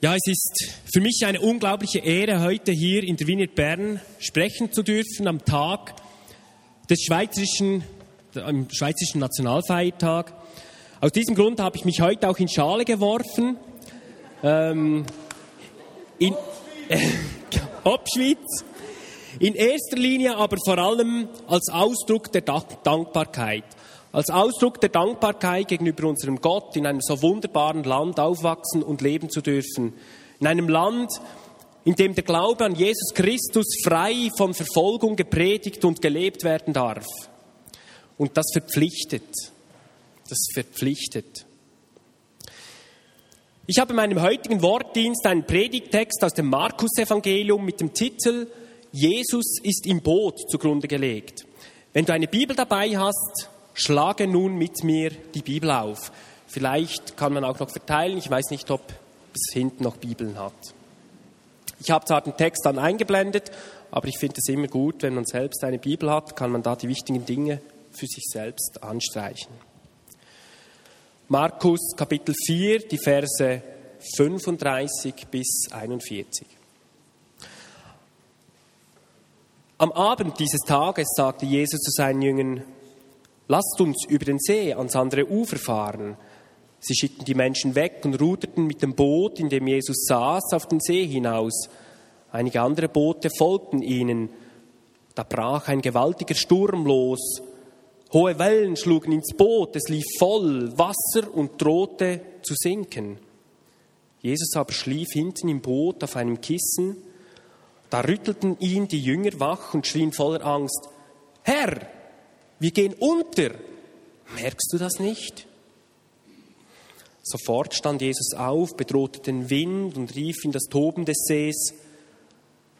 Ja, es ist für mich eine unglaubliche Ehre, heute hier in der Wiener Bern sprechen zu dürfen am Tag des schweizerischen, am schweizerischen Nationalfeiertag. Aus diesem Grund habe ich mich heute auch in Schale geworfen. Ähm, in Obschwitz. In erster Linie aber vor allem als Ausdruck der Dankbarkeit. Als Ausdruck der Dankbarkeit gegenüber unserem Gott in einem so wunderbaren Land aufwachsen und leben zu dürfen. In einem Land, in dem der Glaube an Jesus Christus frei von Verfolgung gepredigt und gelebt werden darf. Und das verpflichtet. Das verpflichtet. Ich habe in meinem heutigen Wortdienst einen Predigtext aus dem Markus-Evangelium mit dem Titel Jesus ist im Boot zugrunde gelegt. Wenn du eine Bibel dabei hast, Schlage nun mit mir die Bibel auf. Vielleicht kann man auch noch verteilen. Ich weiß nicht, ob es hinten noch Bibeln hat. Ich habe zwar den Text dann eingeblendet, aber ich finde es immer gut, wenn man selbst eine Bibel hat, kann man da die wichtigen Dinge für sich selbst anstreichen. Markus Kapitel 4, die Verse 35 bis 41. Am Abend dieses Tages sagte Jesus zu seinen Jüngern, Lasst uns über den See ans andere Ufer fahren. Sie schickten die Menschen weg und ruderten mit dem Boot, in dem Jesus saß, auf den See hinaus. Einige andere Boote folgten ihnen. Da brach ein gewaltiger Sturm los. Hohe Wellen schlugen ins Boot, es lief voll Wasser und drohte zu sinken. Jesus aber schlief hinten im Boot auf einem Kissen. Da rüttelten ihn die Jünger wach und schrien voller Angst, Herr, wir gehen unter. Merkst du das nicht? Sofort stand Jesus auf, bedrohte den Wind und rief in das Toben des Sees,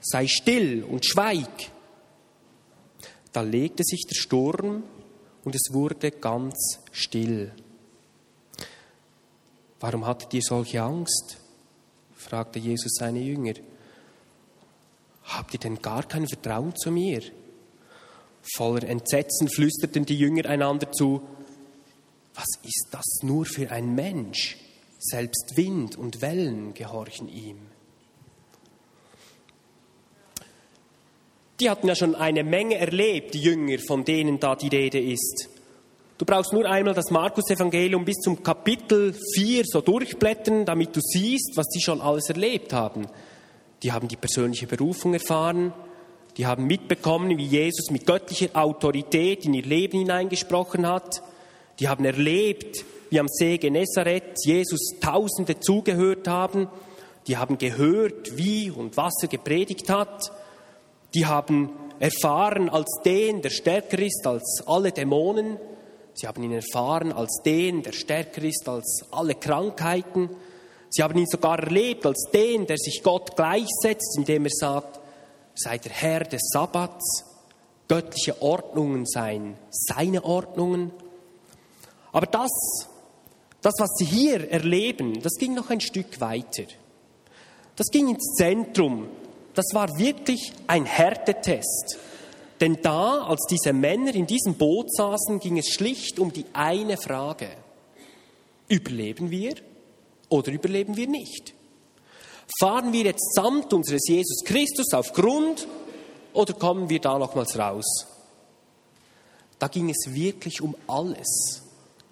sei still und schweig. Da legte sich der Sturm und es wurde ganz still. Warum hattet ihr solche Angst? fragte Jesus seine Jünger. Habt ihr denn gar kein Vertrauen zu mir? Voller Entsetzen flüsterten die Jünger einander zu, was ist das nur für ein Mensch? Selbst Wind und Wellen gehorchen ihm. Die hatten ja schon eine Menge erlebt, die Jünger, von denen da die Rede ist. Du brauchst nur einmal das Markus-Evangelium bis zum Kapitel 4 so durchblättern, damit du siehst, was die schon alles erlebt haben. Die haben die persönliche Berufung erfahren, die haben mitbekommen, wie Jesus mit göttlicher Autorität in ihr Leben hineingesprochen hat. Die haben erlebt, wie am See Genezareth Jesus Tausende zugehört haben. Die haben gehört, wie und was er gepredigt hat. Die haben erfahren als den, der stärker ist als alle Dämonen. Sie haben ihn erfahren als den, der stärker ist als alle Krankheiten. Sie haben ihn sogar erlebt als den, der sich Gott gleichsetzt, indem er sagt, sei der Herr des Sabbats, göttliche Ordnungen seien seine Ordnungen. Aber das, das, was sie hier erleben, das ging noch ein Stück weiter. Das ging ins Zentrum. Das war wirklich ein Härtetest. Denn da, als diese Männer in diesem Boot saßen, ging es schlicht um die eine Frage. Überleben wir oder überleben wir nicht? Fahren wir jetzt samt unseres Jesus Christus auf Grund oder kommen wir da nochmals raus? Da ging es wirklich um alles,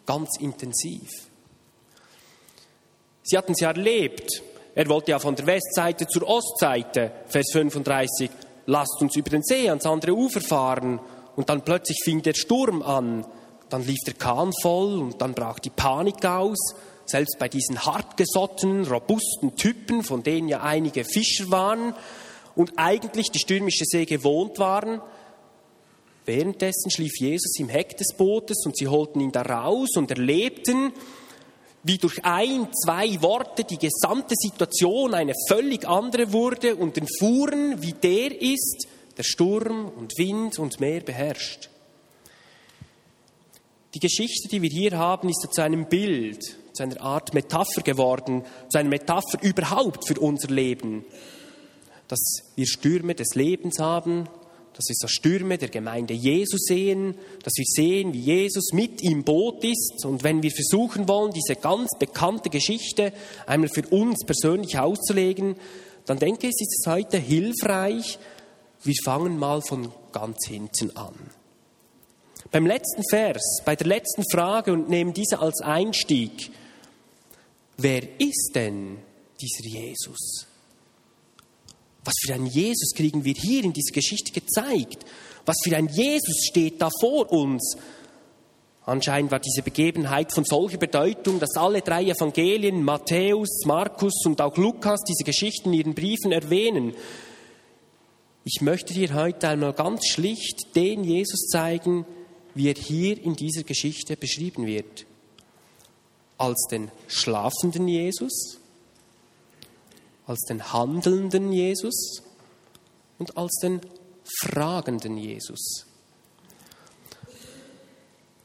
ganz intensiv. Sie hatten es ja erlebt. Er wollte ja von der Westseite zur Ostseite, Vers 35, lasst uns über den See ans andere Ufer fahren. Und dann plötzlich fing der Sturm an. Dann lief der Kahn voll und dann brach die Panik aus selbst bei diesen hartgesottenen, robusten Typen, von denen ja einige Fischer waren und eigentlich die stürmische See gewohnt waren. Währenddessen schlief Jesus im Heck des Bootes und sie holten ihn da raus und erlebten, wie durch ein, zwei Worte die gesamte Situation eine völlig andere wurde und den fuhren, wie der ist, der Sturm und Wind und Meer beherrscht. Die Geschichte, die wir hier haben, ist zu einem Bild zu einer Art Metapher geworden, zu einer Metapher überhaupt für unser Leben. Dass wir Stürme des Lebens haben, dass wir so Stürme der Gemeinde Jesu sehen, dass wir sehen, wie Jesus mit im Boot ist. Und wenn wir versuchen wollen, diese ganz bekannte Geschichte einmal für uns persönlich auszulegen, dann denke ich, ist es heute hilfreich, wir fangen mal von ganz hinten an. Beim letzten Vers, bei der letzten Frage und nehmen diese als Einstieg. Wer ist denn dieser Jesus? Was für ein Jesus kriegen wir hier in dieser Geschichte gezeigt? Was für ein Jesus steht da vor uns? Anscheinend war diese Begebenheit von solcher Bedeutung, dass alle drei Evangelien, Matthäus, Markus und auch Lukas, diese Geschichten in ihren Briefen erwähnen. Ich möchte dir heute einmal ganz schlicht den Jesus zeigen, wie er hier in dieser Geschichte beschrieben wird. Als den schlafenden Jesus, als den handelnden Jesus und als den fragenden Jesus.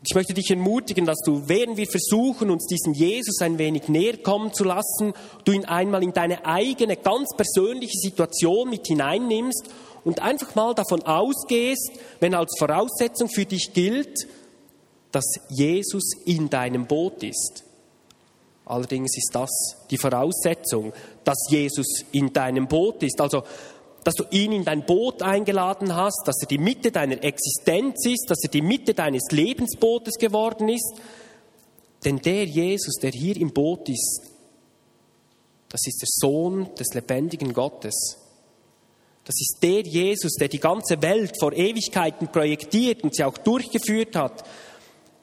Ich möchte dich ermutigen, dass du, während wir versuchen, uns diesen Jesus ein wenig näher kommen zu lassen, du ihn einmal in deine eigene, ganz persönliche Situation mit hineinnimmst und einfach mal davon ausgehst, wenn als Voraussetzung für dich gilt, dass Jesus in deinem Boot ist. Allerdings ist das die Voraussetzung, dass Jesus in deinem Boot ist. Also, dass du ihn in dein Boot eingeladen hast, dass er die Mitte deiner Existenz ist, dass er die Mitte deines Lebensbootes geworden ist. Denn der Jesus, der hier im Boot ist, das ist der Sohn des lebendigen Gottes. Das ist der Jesus, der die ganze Welt vor Ewigkeiten projektiert und sie auch durchgeführt hat.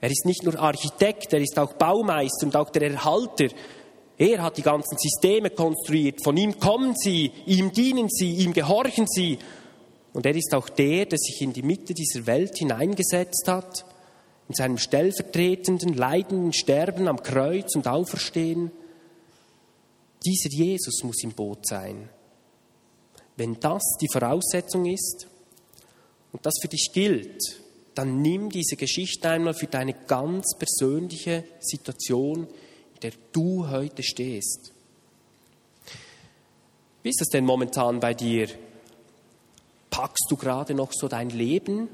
Er ist nicht nur Architekt, er ist auch Baumeister und auch der Erhalter. Er hat die ganzen Systeme konstruiert. Von ihm kommen sie, ihm dienen sie, ihm gehorchen sie. Und er ist auch der, der sich in die Mitte dieser Welt hineingesetzt hat, in seinem stellvertretenden, leidenden Sterben am Kreuz und Auferstehen. Dieser Jesus muss im Boot sein. Wenn das die Voraussetzung ist und das für dich gilt, dann nimm diese Geschichte einmal für deine ganz persönliche Situation, in der du heute stehst. Wie ist es denn momentan bei dir? Packst du gerade noch so dein Leben?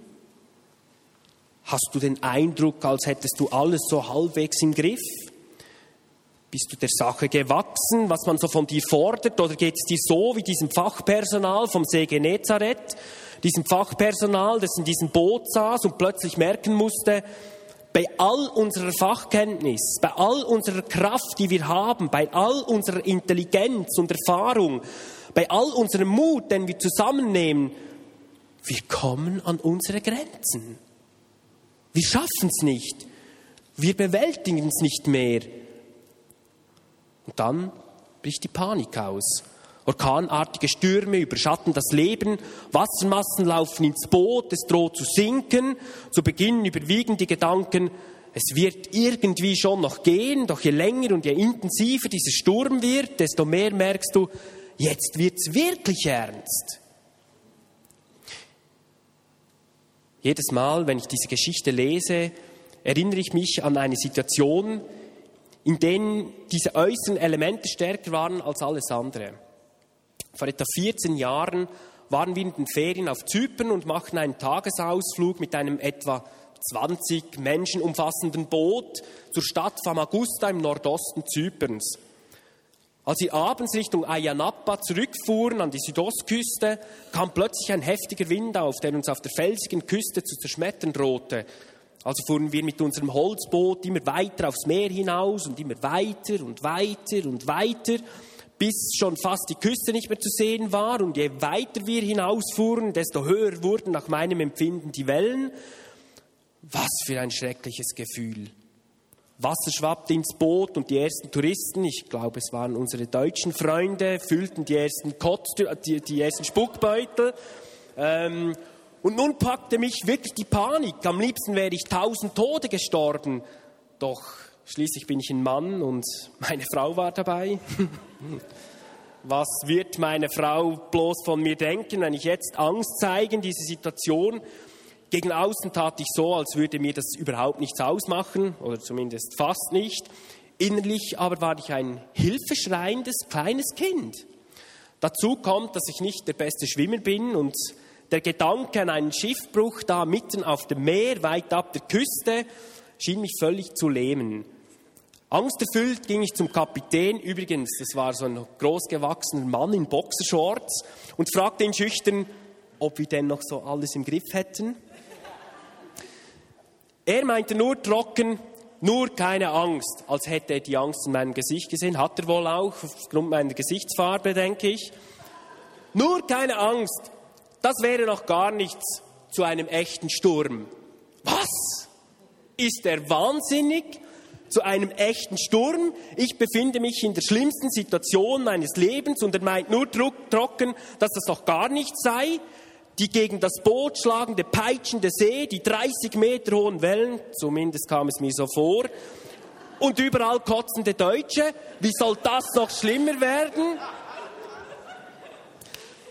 Hast du den Eindruck, als hättest du alles so halbwegs im Griff? Bist du der Sache gewachsen, was man so von dir fordert? Oder geht es dir so wie diesem Fachpersonal vom See Genezareth? Diesem Fachpersonal, das in diesem Boot saß und plötzlich merken musste, bei all unserer Fachkenntnis, bei all unserer Kraft, die wir haben, bei all unserer Intelligenz und Erfahrung, bei all unserem Mut, den wir zusammennehmen, wir kommen an unsere Grenzen. Wir schaffen es nicht. Wir bewältigen es nicht mehr. Und dann bricht die Panik aus. Orkanartige Stürme überschatten das Leben, Wassermassen laufen ins Boot, es droht zu sinken. Zu Beginn überwiegen die Gedanken, es wird irgendwie schon noch gehen, doch je länger und je intensiver dieser Sturm wird, desto mehr merkst du, jetzt wird's wirklich ernst. Jedes Mal, wenn ich diese Geschichte lese, erinnere ich mich an eine Situation, in der diese äußeren Elemente stärker waren als alles andere. Vor etwa 14 Jahren waren wir in den Ferien auf Zypern und machten einen Tagesausflug mit einem etwa 20 Menschen umfassenden Boot zur Stadt Famagusta im Nordosten Zyperns. Als wir abends Richtung Ayanapa zurückfuhren an die Südostküste, kam plötzlich ein heftiger Wind auf, der uns auf der felsigen Küste zu zerschmettern drohte. Also fuhren wir mit unserem Holzboot immer weiter aufs Meer hinaus und immer weiter und weiter und weiter bis schon fast die Küste nicht mehr zu sehen war. Und je weiter wir hinausfuhren, desto höher wurden nach meinem Empfinden die Wellen. Was für ein schreckliches Gefühl. Wasser schwappte ins Boot und die ersten Touristen, ich glaube es waren unsere deutschen Freunde, füllten die ersten, Kotz, die, die ersten Spuckbeutel. Ähm, und nun packte mich wirklich die Panik. Am liebsten wäre ich tausend Tode gestorben. Doch Schließlich bin ich ein Mann und meine Frau war dabei. Was wird meine Frau bloß von mir denken, wenn ich jetzt Angst zeige in dieser Situation? Gegen außen tat ich so, als würde mir das überhaupt nichts ausmachen, oder zumindest fast nicht. Innerlich aber war ich ein hilfeschreiendes kleines Kind. Dazu kommt, dass ich nicht der beste Schwimmer bin und Der Gedanke an einen Schiffbruch da mitten auf dem Meer, weit ab der Küste, schien mich völlig zu lähmen. Angsterfüllt ging ich zum Kapitän, übrigens, das war so ein großgewachsener Mann in Boxershorts, und fragte ihn schüchtern, ob wir denn noch so alles im Griff hätten. Er meinte nur trocken, nur keine Angst, als hätte er die Angst in meinem Gesicht gesehen. Hat er wohl auch, aufgrund meiner Gesichtsfarbe, denke ich. Nur keine Angst, das wäre noch gar nichts zu einem echten Sturm. Was? Ist er wahnsinnig? Zu einem echten Sturm? Ich befinde mich in der schlimmsten Situation meines Lebens und er meint nur trocken, dass das doch gar nichts sei die gegen das Boot schlagende, peitschende See, die 30 Meter hohen Wellen, zumindest kam es mir so vor, und überall kotzende Deutsche. Wie soll das noch schlimmer werden?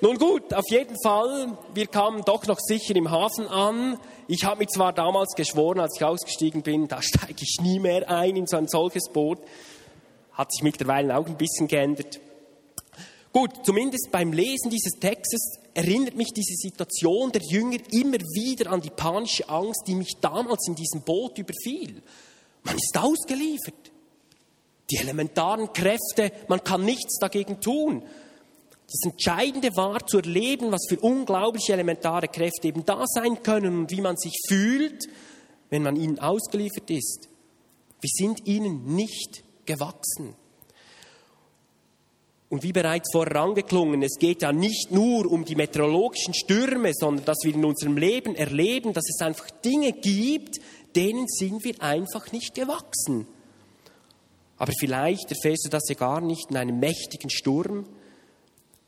Nun gut, auf jeden Fall, wir kamen doch noch sicher im Hafen an. Ich habe mir zwar damals geschworen, als ich ausgestiegen bin, da steige ich nie mehr ein in so ein solches Boot. Hat sich mittlerweile auch ein bisschen geändert. Gut, zumindest beim Lesen dieses Textes erinnert mich diese Situation der Jünger immer wieder an die panische Angst, die mich damals in diesem Boot überfiel. Man ist ausgeliefert. Die elementaren Kräfte, man kann nichts dagegen tun. Das Entscheidende war zu erleben, was für unglaubliche elementare Kräfte eben da sein können und wie man sich fühlt, wenn man ihnen ausgeliefert ist. Wir sind ihnen nicht gewachsen. Und wie bereits vorher angeklungen, es geht ja nicht nur um die meteorologischen Stürme, sondern dass wir in unserem Leben erleben, dass es einfach Dinge gibt, denen sind wir einfach nicht gewachsen. Aber vielleicht erfährst du das ja gar nicht in einem mächtigen Sturm.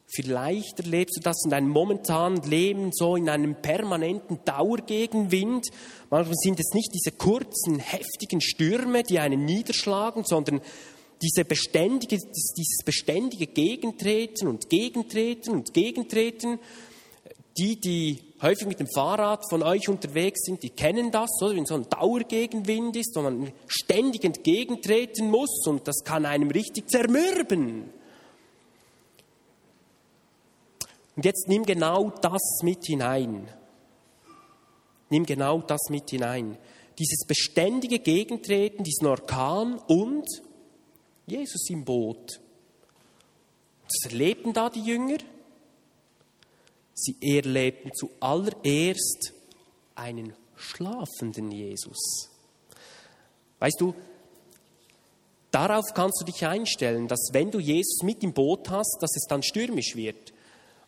Vielleicht erlebst du das in deinem momentanen Leben so in einem permanenten Dauergegenwind. Manchmal sind es nicht diese kurzen, heftigen Stürme, die einen niederschlagen, sondern diese beständige, dieses beständige Gegentreten und Gegentreten und Gegentreten, die, die häufig mit dem Fahrrad von euch unterwegs sind, die kennen das, oder? Wenn so ein Dauergegenwind ist, wo man ständig entgegentreten muss und das kann einem richtig zermürben. Und jetzt nimm genau das mit hinein. Nimm genau das mit hinein. Dieses beständige Gegentreten, diesen Orkan und Jesus im Boot. Das erlebten da die Jünger. Sie erlebten zuallererst einen schlafenden Jesus. Weißt du, darauf kannst du dich einstellen, dass wenn du Jesus mit im Boot hast, dass es dann stürmisch wird.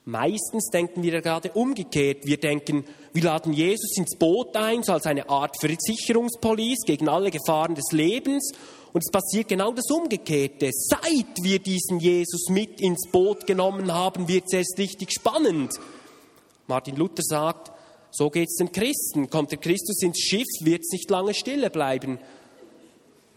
Meistens denken wir ja gerade umgekehrt. Wir denken, wir laden Jesus ins Boot ein, so als eine Art Versicherungspolice gegen alle Gefahren des Lebens. Und es passiert genau das Umgekehrte. Seit wir diesen Jesus mit ins Boot genommen haben, wird es erst richtig spannend. Martin Luther sagt, so geht es den Christen. Kommt der Christus ins Schiff, wird es nicht lange stille bleiben.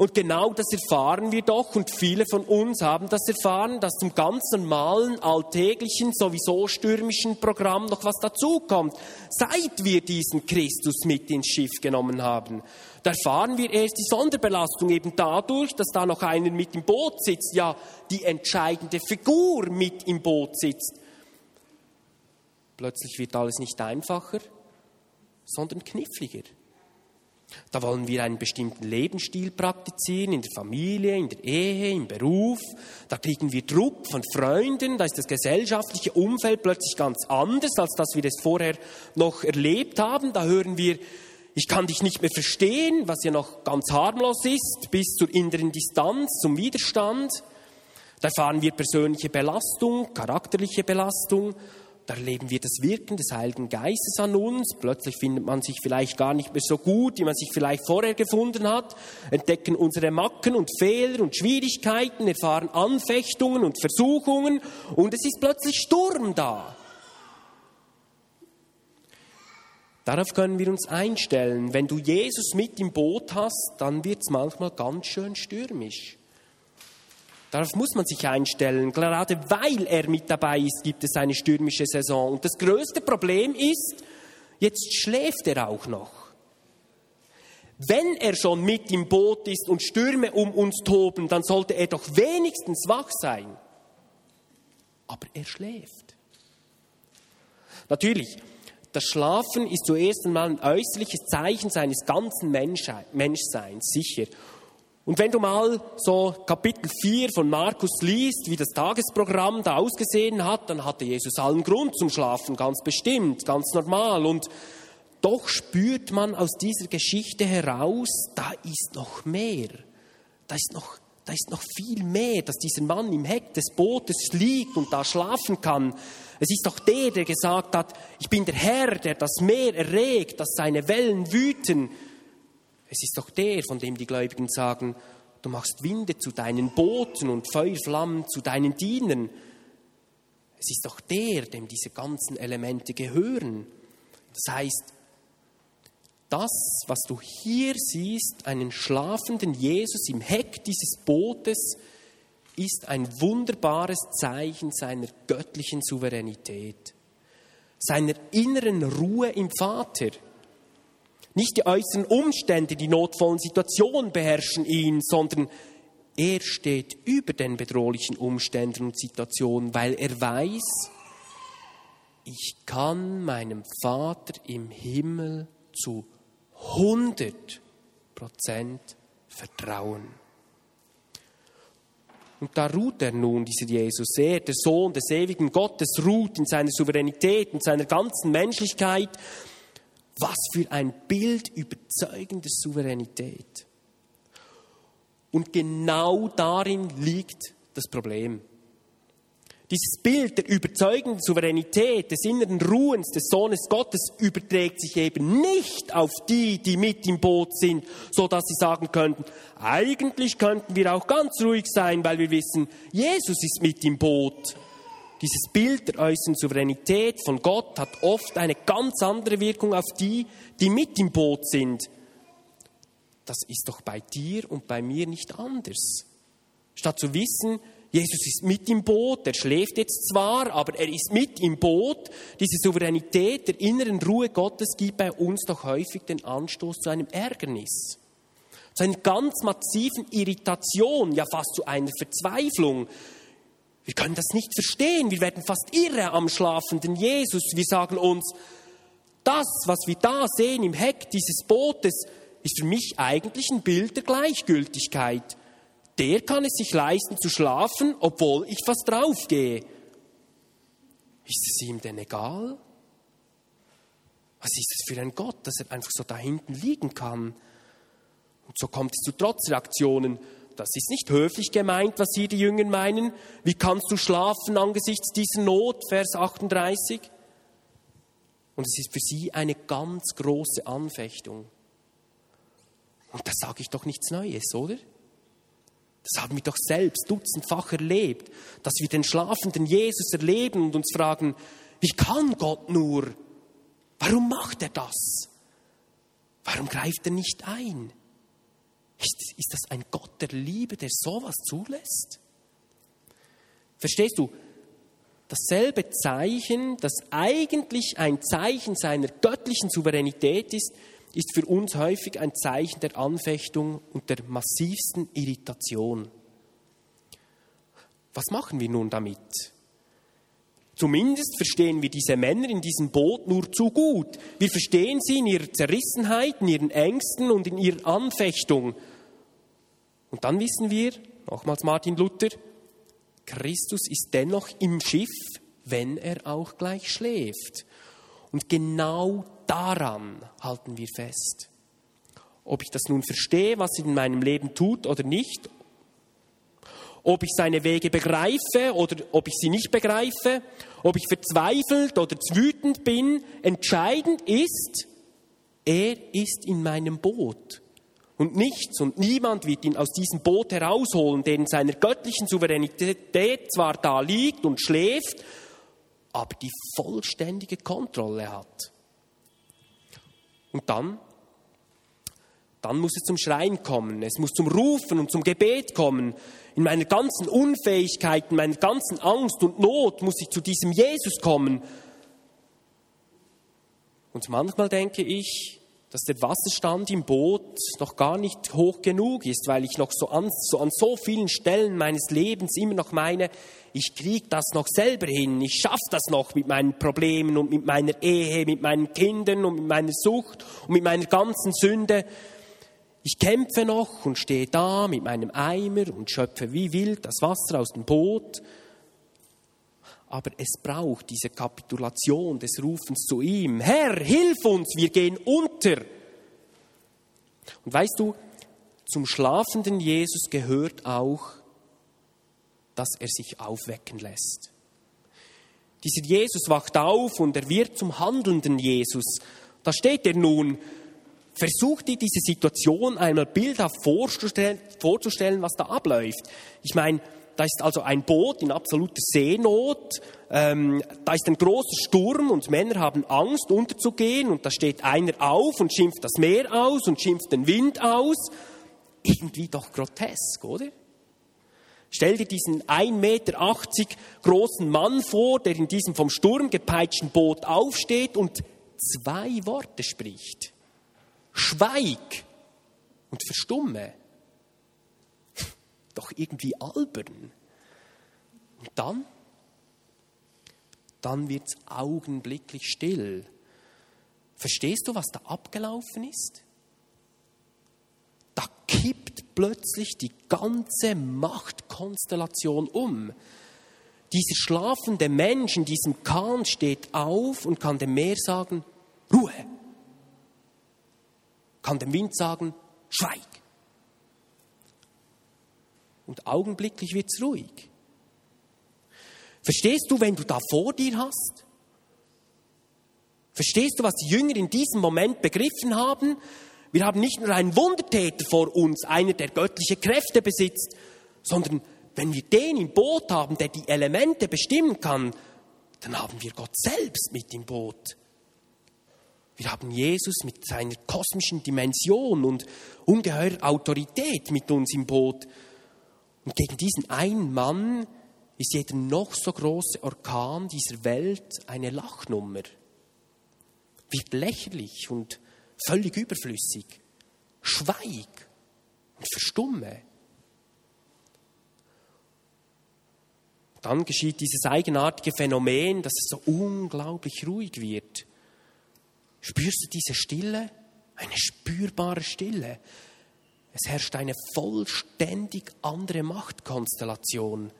Und genau das erfahren wir doch und viele von uns haben das erfahren, dass zum ganz normalen, alltäglichen, sowieso stürmischen Programm noch was dazukommt, seit wir diesen Christus mit ins Schiff genommen haben. Da erfahren wir erst die Sonderbelastung eben dadurch, dass da noch einer mit im Boot sitzt, ja, die entscheidende Figur mit im Boot sitzt. Plötzlich wird alles nicht einfacher, sondern kniffliger. Da wollen wir einen bestimmten Lebensstil praktizieren, in der Familie, in der Ehe, im Beruf. Da kriegen wir Druck von Freunden, da ist das gesellschaftliche Umfeld plötzlich ganz anders, als das wir es vorher noch erlebt haben. Da hören wir, ich kann dich nicht mehr verstehen, was ja noch ganz harmlos ist, bis zur inneren Distanz, zum Widerstand. Da erfahren wir persönliche Belastung, charakterliche Belastung da erleben wir das Wirken des Heiligen Geistes an uns. Plötzlich findet man sich vielleicht gar nicht mehr so gut, wie man sich vielleicht vorher gefunden hat, entdecken unsere Macken und Fehler und Schwierigkeiten, erfahren Anfechtungen und Versuchungen und es ist plötzlich Sturm da. Darauf können wir uns einstellen. Wenn du Jesus mit im Boot hast, dann wird es manchmal ganz schön stürmisch. Darauf muss man sich einstellen. Gerade weil er mit dabei ist, gibt es eine stürmische Saison. Und das größte Problem ist, jetzt schläft er auch noch. Wenn er schon mit im Boot ist und Stürme um uns toben, dann sollte er doch wenigstens wach sein. Aber er schläft. Natürlich, Das Schlafen ist zuerst einmal ein äußerliches Zeichen seines ganzen Menschseins, sicher. Und wenn du mal so Kapitel 4 von Markus liest, wie das Tagesprogramm da ausgesehen hat, dann hatte Jesus allen Grund zum Schlafen, ganz bestimmt, ganz normal. Und doch spürt man aus dieser Geschichte heraus, da ist noch mehr. Da ist noch, da ist noch viel mehr, dass dieser Mann im Heck des Bootes liegt und da schlafen kann. Es ist doch der, der gesagt hat, ich bin der Herr, der das Meer erregt, dass seine Wellen wüten. Es ist doch der, von dem die Gläubigen sagen, du machst Winde zu deinen Booten und Feuerflammen zu deinen Dienern. Es ist doch der, dem diese ganzen Elemente gehören. Das heißt, das, was du hier siehst, einen schlafenden Jesus im Heck dieses Bootes, ist ein wunderbares Zeichen seiner göttlichen Souveränität, seiner inneren Ruhe im Vater. Nicht die äußeren Umstände, die notvollen Situationen beherrschen ihn, sondern er steht über den bedrohlichen Umständen und Situationen, weil er weiß, ich kann meinem Vater im Himmel zu 100 Prozent vertrauen. Und da ruht er nun, dieser Jesus. Er, der Sohn des ewigen Gottes, ruht in seiner Souveränität, in seiner ganzen Menschlichkeit was für ein Bild überzeugender Souveränität. Und genau darin liegt das Problem. Dieses Bild der überzeugenden Souveränität, des inneren Ruhens des Sohnes Gottes überträgt sich eben nicht auf die, die mit im Boot sind, so dass sie sagen könnten, eigentlich könnten wir auch ganz ruhig sein, weil wir wissen, Jesus ist mit im Boot. Dieses Bild der äußeren Souveränität von Gott hat oft eine ganz andere Wirkung auf die, die mit im Boot sind. Das ist doch bei dir und bei mir nicht anders. Statt zu wissen, Jesus ist mit im Boot, er schläft jetzt zwar, aber er ist mit im Boot. Diese Souveränität der inneren Ruhe Gottes gibt bei uns doch häufig den Anstoß zu einem Ärgernis, zu einer ganz massiven Irritation, ja fast zu einer Verzweiflung. Wir können das nicht verstehen. Wir werden fast irre am schlafenden Jesus. Wir sagen uns, das, was wir da sehen im Heck dieses Bootes, ist für mich eigentlich ein Bild der Gleichgültigkeit. Der kann es sich leisten zu schlafen, obwohl ich fast draufgehe. Ist es ihm denn egal? Was ist es für ein Gott, dass er einfach so da hinten liegen kann? Und so kommt es zu Trotzreaktionen das ist nicht höflich gemeint, was hier die Jünger meinen. Wie kannst du schlafen angesichts dieser Not? Vers 38. Und es ist für sie eine ganz große Anfechtung. Und da sage ich doch nichts Neues, oder? Das haben wir doch selbst dutzendfach erlebt, dass wir den schlafenden Jesus erleben und uns fragen, wie kann Gott nur? Warum macht er das? Warum greift er nicht ein? Ist, ist das ein Gott der Liebe, der sowas zulässt? Verstehst du? Dasselbe Zeichen, das eigentlich ein Zeichen seiner göttlichen Souveränität ist, ist für uns häufig ein Zeichen der Anfechtung und der massivsten Irritation. Was machen wir nun damit? Zumindest verstehen wir diese Männer in diesem Boot nur zu gut. Wir verstehen sie in ihrer Zerrissenheit, in ihren Ängsten und in ihrer Anfechtung. Und dann wissen wir, nochmals Martin Luther, Christus ist dennoch im Schiff, wenn er auch gleich schläft. Und genau daran halten wir fest. Ob ich das nun verstehe, was er in meinem Leben tut oder nicht, ob ich seine Wege begreife oder ob ich sie nicht begreife, ob ich verzweifelt oder wütend bin, entscheidend ist, er ist in meinem Boot und nichts und niemand wird ihn aus diesem Boot herausholen, der in seiner göttlichen Souveränität zwar da liegt und schläft, aber die vollständige Kontrolle hat. Und dann, dann muss es zum Schreien kommen, es muss zum Rufen und zum Gebet kommen. In meiner ganzen Unfähigkeit, in meiner ganzen Angst und Not muss ich zu diesem Jesus kommen. Und manchmal denke ich, dass der Wasserstand im Boot noch gar nicht hoch genug ist, weil ich noch so an so, an so vielen Stellen meines Lebens immer noch meine, ich kriege das noch selber hin, ich schaffe das noch mit meinen Problemen und mit meiner Ehe, mit meinen Kindern und mit meiner Sucht und mit meiner ganzen Sünde. Ich kämpfe noch und stehe da mit meinem Eimer und schöpfe wie wild das Wasser aus dem Boot. Aber es braucht diese Kapitulation des Rufens zu ihm. Herr, hilf uns, wir gehen unter. Und weißt du, zum schlafenden Jesus gehört auch, dass er sich aufwecken lässt. Dieser Jesus wacht auf und er wird zum handelnden Jesus. Da steht er nun Versuch dir diese Situation einmal bildhaft vorzustellen, vorzustellen, was da abläuft. Ich meine, da ist also ein Boot in absoluter Seenot, ähm, da ist ein großer Sturm und Männer haben Angst unterzugehen und da steht einer auf und schimpft das Meer aus und schimpft den Wind aus. Irgendwie doch grotesk, oder? Stell dir diesen 1,80 Meter großen Mann vor, der in diesem vom Sturm gepeitschten Boot aufsteht und zwei Worte spricht. Schweig und verstumme. Doch irgendwie albern. Und dann? Dann wird es augenblicklich still. Verstehst du, was da abgelaufen ist? Da kippt plötzlich die ganze Machtkonstellation um. Dieser schlafende Mensch in diesem Kahn steht auf und kann dem Meer sagen, Ruhe, kann dem Wind sagen, schweig. Und augenblicklich wird es ruhig. Verstehst du, wenn du da vor dir hast? Verstehst du, was die Jünger in diesem Moment begriffen haben? Wir haben nicht nur einen Wundertäter vor uns, einer, der göttliche Kräfte besitzt, sondern wenn wir den im Boot haben, der die Elemente bestimmen kann, dann haben wir Gott selbst mit im Boot. Wir haben Jesus mit seiner kosmischen Dimension und ungeheurer Autorität mit uns im Boot. Und gegen diesen einen Mann ist jeder noch so große Orkan dieser Welt eine Lachnummer. Wird lächerlich und völlig überflüssig. Schweig und verstumme. Dann geschieht dieses eigenartige Phänomen, dass es so unglaublich ruhig wird. Spürst du diese Stille? Eine spürbare Stille. Es herrscht eine vollständig andere Machtkonstellation.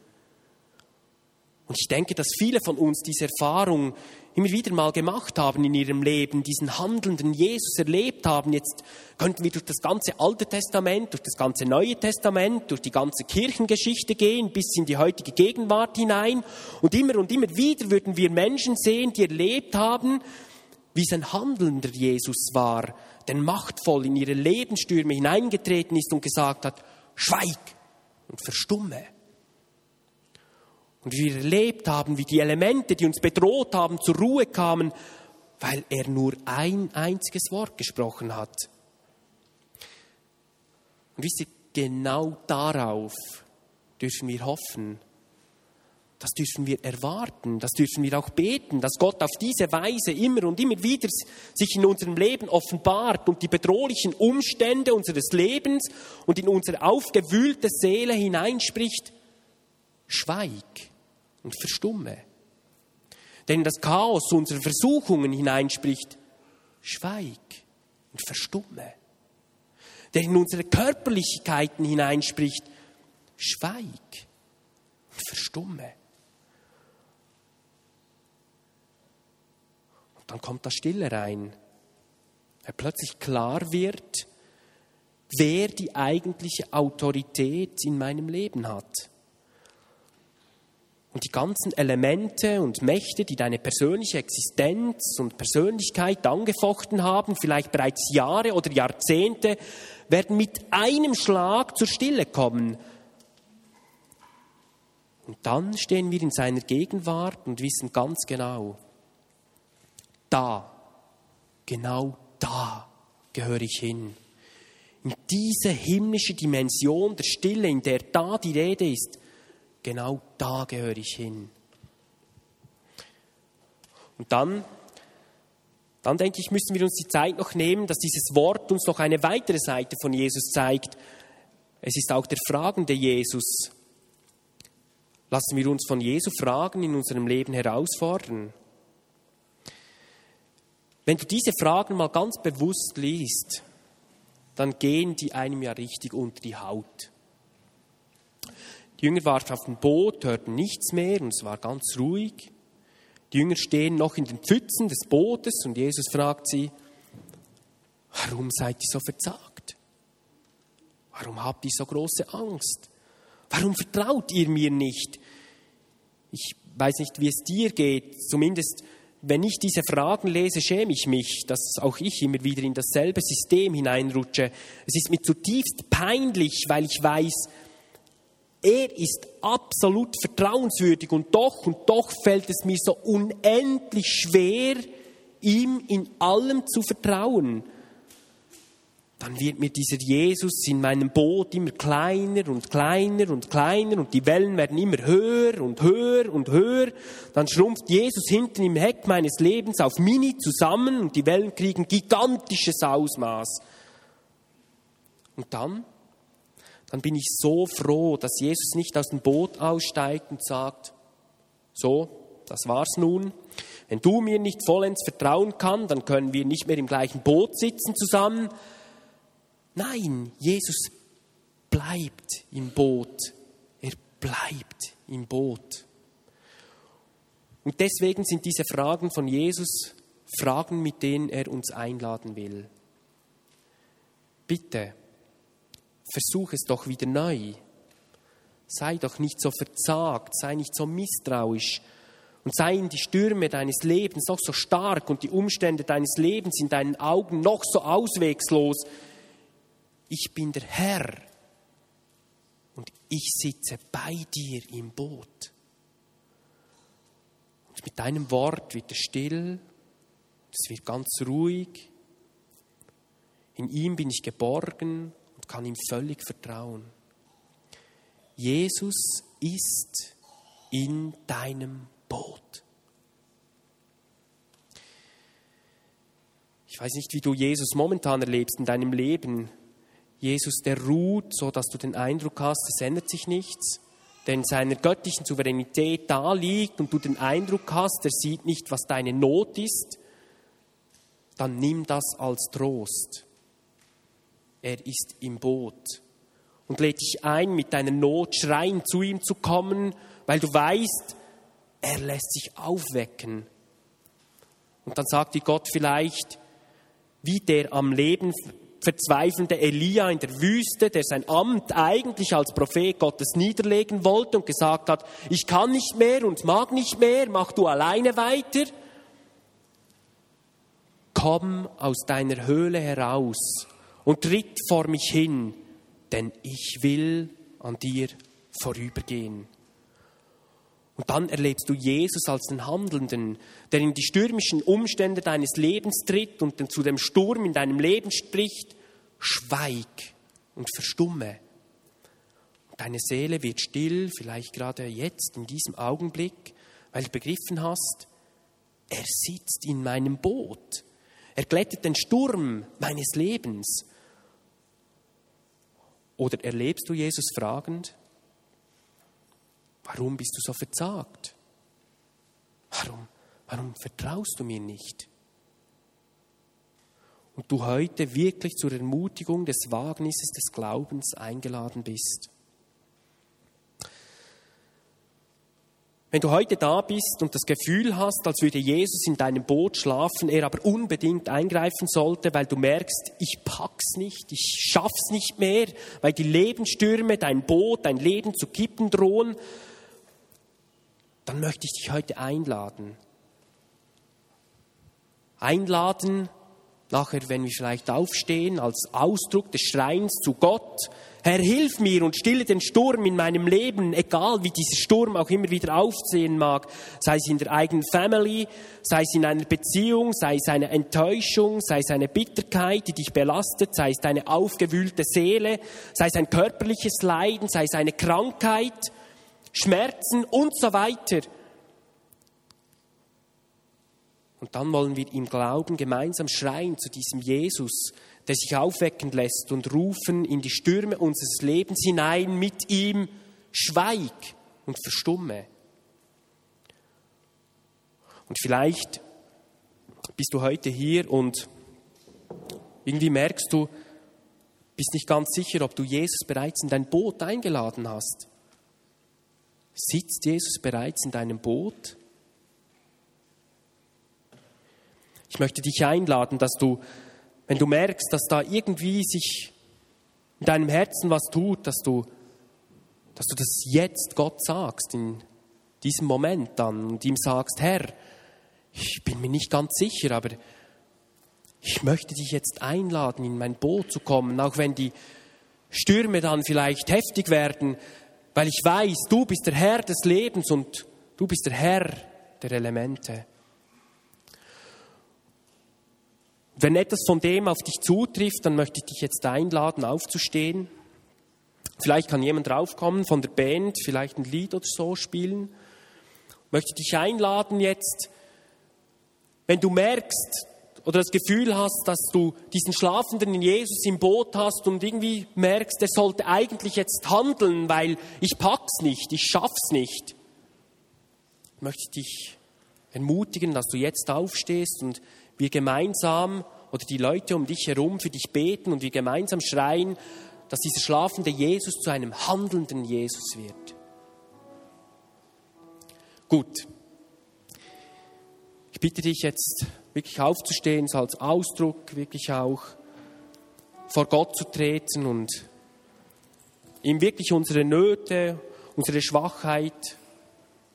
Und ich denke, dass viele von uns diese Erfahrung immer wieder mal gemacht haben in ihrem Leben, diesen handelnden Jesus erlebt haben. Jetzt könnten wir durch das ganze Alte Testament, durch das ganze Neue Testament, durch die ganze Kirchengeschichte gehen, bis in die heutige Gegenwart hinein. Und immer und immer wieder würden wir Menschen sehen, die erlebt haben, wie es ein handelnder Jesus war, der machtvoll in ihre Lebensstürme hineingetreten ist und gesagt hat, schweig und verstumme. Und wir erlebt haben, wie die Elemente, die uns bedroht haben, zur Ruhe kamen, weil er nur ein einziges Wort gesprochen hat. Und wisst ihr, genau darauf dürfen wir hoffen, das dürfen wir erwarten, das dürfen wir auch beten, dass Gott auf diese Weise immer und immer wieder sich in unserem Leben offenbart und die bedrohlichen Umstände unseres Lebens und in unsere aufgewühlte Seele hineinspricht, schweig und verstumme. Denn das Chaos unserer Versuchungen hineinspricht, schweig und verstumme. Der in unsere Körperlichkeiten hineinspricht, schweig und verstumme. Dann kommt da Stille rein. Weil plötzlich klar wird, wer die eigentliche Autorität in meinem Leben hat. Und die ganzen Elemente und Mächte, die deine persönliche Existenz und Persönlichkeit angefochten haben, vielleicht bereits Jahre oder Jahrzehnte, werden mit einem Schlag zur Stille kommen. Und dann stehen wir in seiner Gegenwart und wissen ganz genau, da, genau da gehöre ich hin. In diese himmlische Dimension der Stille, in der da die Rede ist, genau da gehöre ich hin. Und dann Dann denke ich, müssen wir uns die Zeit noch nehmen, dass dieses Wort uns noch eine weitere Seite von Jesus zeigt. Es ist auch der fragende Jesus. Lassen wir uns von Jesu Fragen in unserem Leben herausfordern. Wenn du diese Fragen mal ganz bewusst liest, dann gehen die einem ja richtig unter die Haut. Die Jünger waren auf dem Boot, hörten nichts mehr und es war ganz ruhig. Die Jünger stehen noch in den Pfützen des Bootes und Jesus fragt sie, warum seid ihr so verzagt? Warum habt ihr so große Angst? Warum vertraut ihr mir nicht? Ich weiß nicht, wie es dir geht, zumindest wenn ich diese Fragen lese, schäme ich mich, dass auch ich immer wieder in dasselbe System hineinrutsche. Es ist mir zutiefst peinlich, weil ich weiß, er ist absolut vertrauenswürdig und doch und doch fällt es mir so unendlich schwer, ihm in allem zu vertrauen dann wird mir dieser Jesus in meinem Boot immer kleiner und kleiner und kleiner und die Wellen werden immer höher und höher und höher. Dann schrumpft Jesus hinten im Heck meines Lebens auf Mini zusammen und die Wellen kriegen gigantisches Ausmaß. Und dann, dann bin ich so froh, dass Jesus nicht aus dem Boot aussteigt und sagt, so, das war's nun. Wenn du mir nicht vollends vertrauen kannst, dann können wir nicht mehr im gleichen Boot sitzen zusammen Nein, Jesus bleibt im Boot. Er bleibt im Boot. Und deswegen sind diese Fragen von Jesus Fragen, mit denen er uns einladen will. Bitte, versuch es doch wieder neu. Sei doch nicht so verzagt, sei nicht so misstrauisch und seien die Stürme deines Lebens noch so stark und die Umstände deines Lebens in deinen Augen noch so auswegslos, ich bin der Herr und ich sitze bei dir im Boot. Und mit deinem Wort wird es still, es wird ganz ruhig. In ihm bin ich geborgen und kann ihm völlig vertrauen. Jesus ist in deinem Boot. Ich weiß nicht, wie du Jesus momentan erlebst in deinem Leben. Jesus, der ruht, so dass du den Eindruck hast, es ändert sich nichts, der in seiner göttlichen Souveränität da liegt und du den Eindruck hast, er sieht nicht, was deine Not ist, dann nimm das als Trost. Er ist im Boot und lädt dich ein, mit deiner Not schreien zu ihm zu kommen, weil du weißt, er lässt sich aufwecken. Und dann sagt dir Gott vielleicht, wie der am Leben verzweifelnde Elia in der Wüste, der sein Amt eigentlich als Prophet Gottes niederlegen wollte und gesagt hat, ich kann nicht mehr und mag nicht mehr, mach du alleine weiter. Komm aus deiner Höhle heraus und tritt vor mich hin, denn ich will an dir vorübergehen. Und dann erlebst du Jesus als den Handelnden, der in die stürmischen Umstände deines Lebens tritt und zu dem Sturm in deinem Leben spricht, schweig und verstumme. Deine Seele wird still, vielleicht gerade jetzt, in diesem Augenblick, weil du begriffen hast, er sitzt in meinem Boot. Er glättet den Sturm meines Lebens. Oder erlebst du Jesus fragend, Warum bist du so verzagt? Warum, warum vertraust du mir nicht? Und du heute wirklich zur Ermutigung des Wagnisses des Glaubens eingeladen bist. Wenn du heute da bist und das Gefühl hast, als würde Jesus in deinem Boot schlafen, er aber unbedingt eingreifen sollte, weil du merkst, ich pack's nicht, ich schaff's nicht mehr, weil die Lebensstürme dein Boot, dein Leben zu kippen drohen, dann möchte ich dich heute einladen. Einladen, nachher, wenn wir vielleicht aufstehen, als Ausdruck des Schreins zu Gott. Herr, hilf mir und stille den Sturm in meinem Leben, egal wie dieser Sturm auch immer wieder aufsehen mag, sei es in der eigenen Family, sei es in einer Beziehung, sei es eine Enttäuschung, sei es eine Bitterkeit, die dich belastet, sei es deine aufgewühlte Seele, sei es ein körperliches Leiden, sei es eine Krankheit, Schmerzen und so weiter. Und dann wollen wir im Glauben gemeinsam schreien zu diesem Jesus, der sich aufwecken lässt und rufen in die Stürme unseres Lebens hinein mit ihm, schweig und verstumme. Und vielleicht bist du heute hier und irgendwie merkst du, bist nicht ganz sicher, ob du Jesus bereits in dein Boot eingeladen hast. Sitzt Jesus bereits in deinem Boot? Ich möchte dich einladen, dass du, wenn du merkst, dass da irgendwie sich in deinem Herzen was tut, dass du, dass du das jetzt Gott sagst, in diesem Moment dann, und ihm sagst, Herr, ich bin mir nicht ganz sicher, aber ich möchte dich jetzt einladen, in mein Boot zu kommen, auch wenn die Stürme dann vielleicht heftig werden, weil ich weiß, du bist der Herr des Lebens und du bist der Herr der Elemente. Wenn etwas von dem auf dich zutrifft, dann möchte ich dich jetzt einladen, aufzustehen. Vielleicht kann jemand draufkommen von der Band, vielleicht ein Lied oder so spielen. Ich möchte dich einladen jetzt, wenn du merkst oder das Gefühl hast, dass du diesen schlafenden Jesus im Boot hast und irgendwie merkst, er sollte eigentlich jetzt handeln, weil ich pack's nicht, ich schaff's nicht, möchte ich dich ermutigen, dass du jetzt aufstehst und wir gemeinsam oder die Leute um dich herum für dich beten und wir gemeinsam schreien, dass dieser schlafende Jesus zu einem handelnden Jesus wird. Gut. Ich bitte dich jetzt wirklich aufzustehen, so als Ausdruck wirklich auch vor Gott zu treten und ihm wirklich unsere Nöte, unsere Schwachheit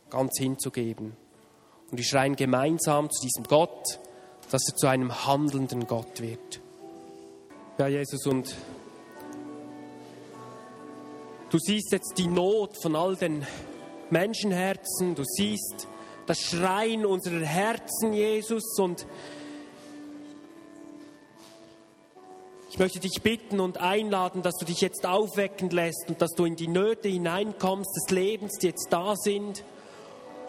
ganz hinzugeben. Und wir schreien gemeinsam zu diesem Gott, dass er zu einem handelnden Gott wird. Ja, Jesus, und du siehst jetzt die Not von all den Menschenherzen, du siehst das Schreien unserer Herzen, Jesus, und ich möchte dich bitten und einladen, dass du dich jetzt aufwecken lässt und dass du in die Nöte hineinkommst des Lebens, die jetzt da sind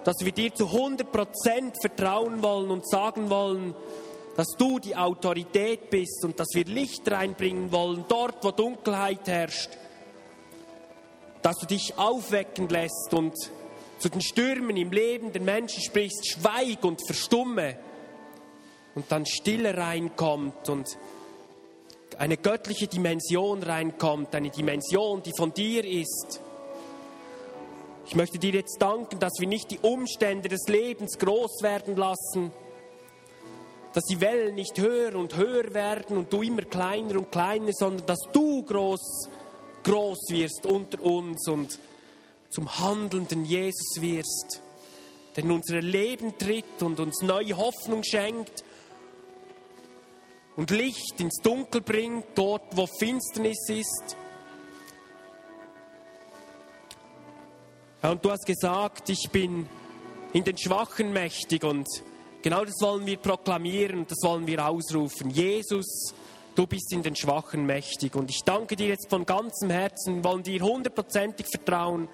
dass wir dir zu 100% vertrauen wollen und sagen wollen, dass du die Autorität bist und dass wir Licht reinbringen wollen, dort wo Dunkelheit herrscht. Dass du dich aufwecken lässt und zu den Stürmen im Leben der Menschen sprichst, schweig und verstumme. Und dann Stille reinkommt und eine göttliche Dimension reinkommt, eine Dimension, die von dir ist. Ich möchte dir jetzt danken, dass wir nicht die Umstände des Lebens groß werden lassen, dass die Wellen nicht höher und höher werden und du immer kleiner und kleiner, sondern dass du groß, groß wirst unter uns und zum handelnden Jesus wirst, der in unser Leben tritt und uns neue Hoffnung schenkt und Licht ins Dunkel bringt, dort wo Finsternis ist. und du hast gesagt, ich bin in den Schwachen mächtig und genau das wollen wir proklamieren, das wollen wir ausrufen. Jesus, du bist in den Schwachen mächtig und ich danke dir jetzt von ganzem Herzen, wollen dir hundertprozentig vertrauen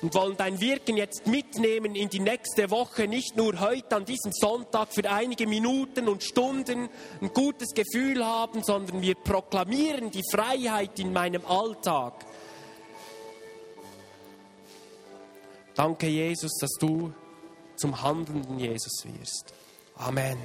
und wollen dein Wirken jetzt mitnehmen in die nächste Woche, nicht nur heute an diesem Sonntag für einige Minuten und Stunden ein gutes Gefühl haben, sondern wir proklamieren die Freiheit in meinem Alltag. Danke, Jesus, dass du zum handelnden Jesus wirst. Amen.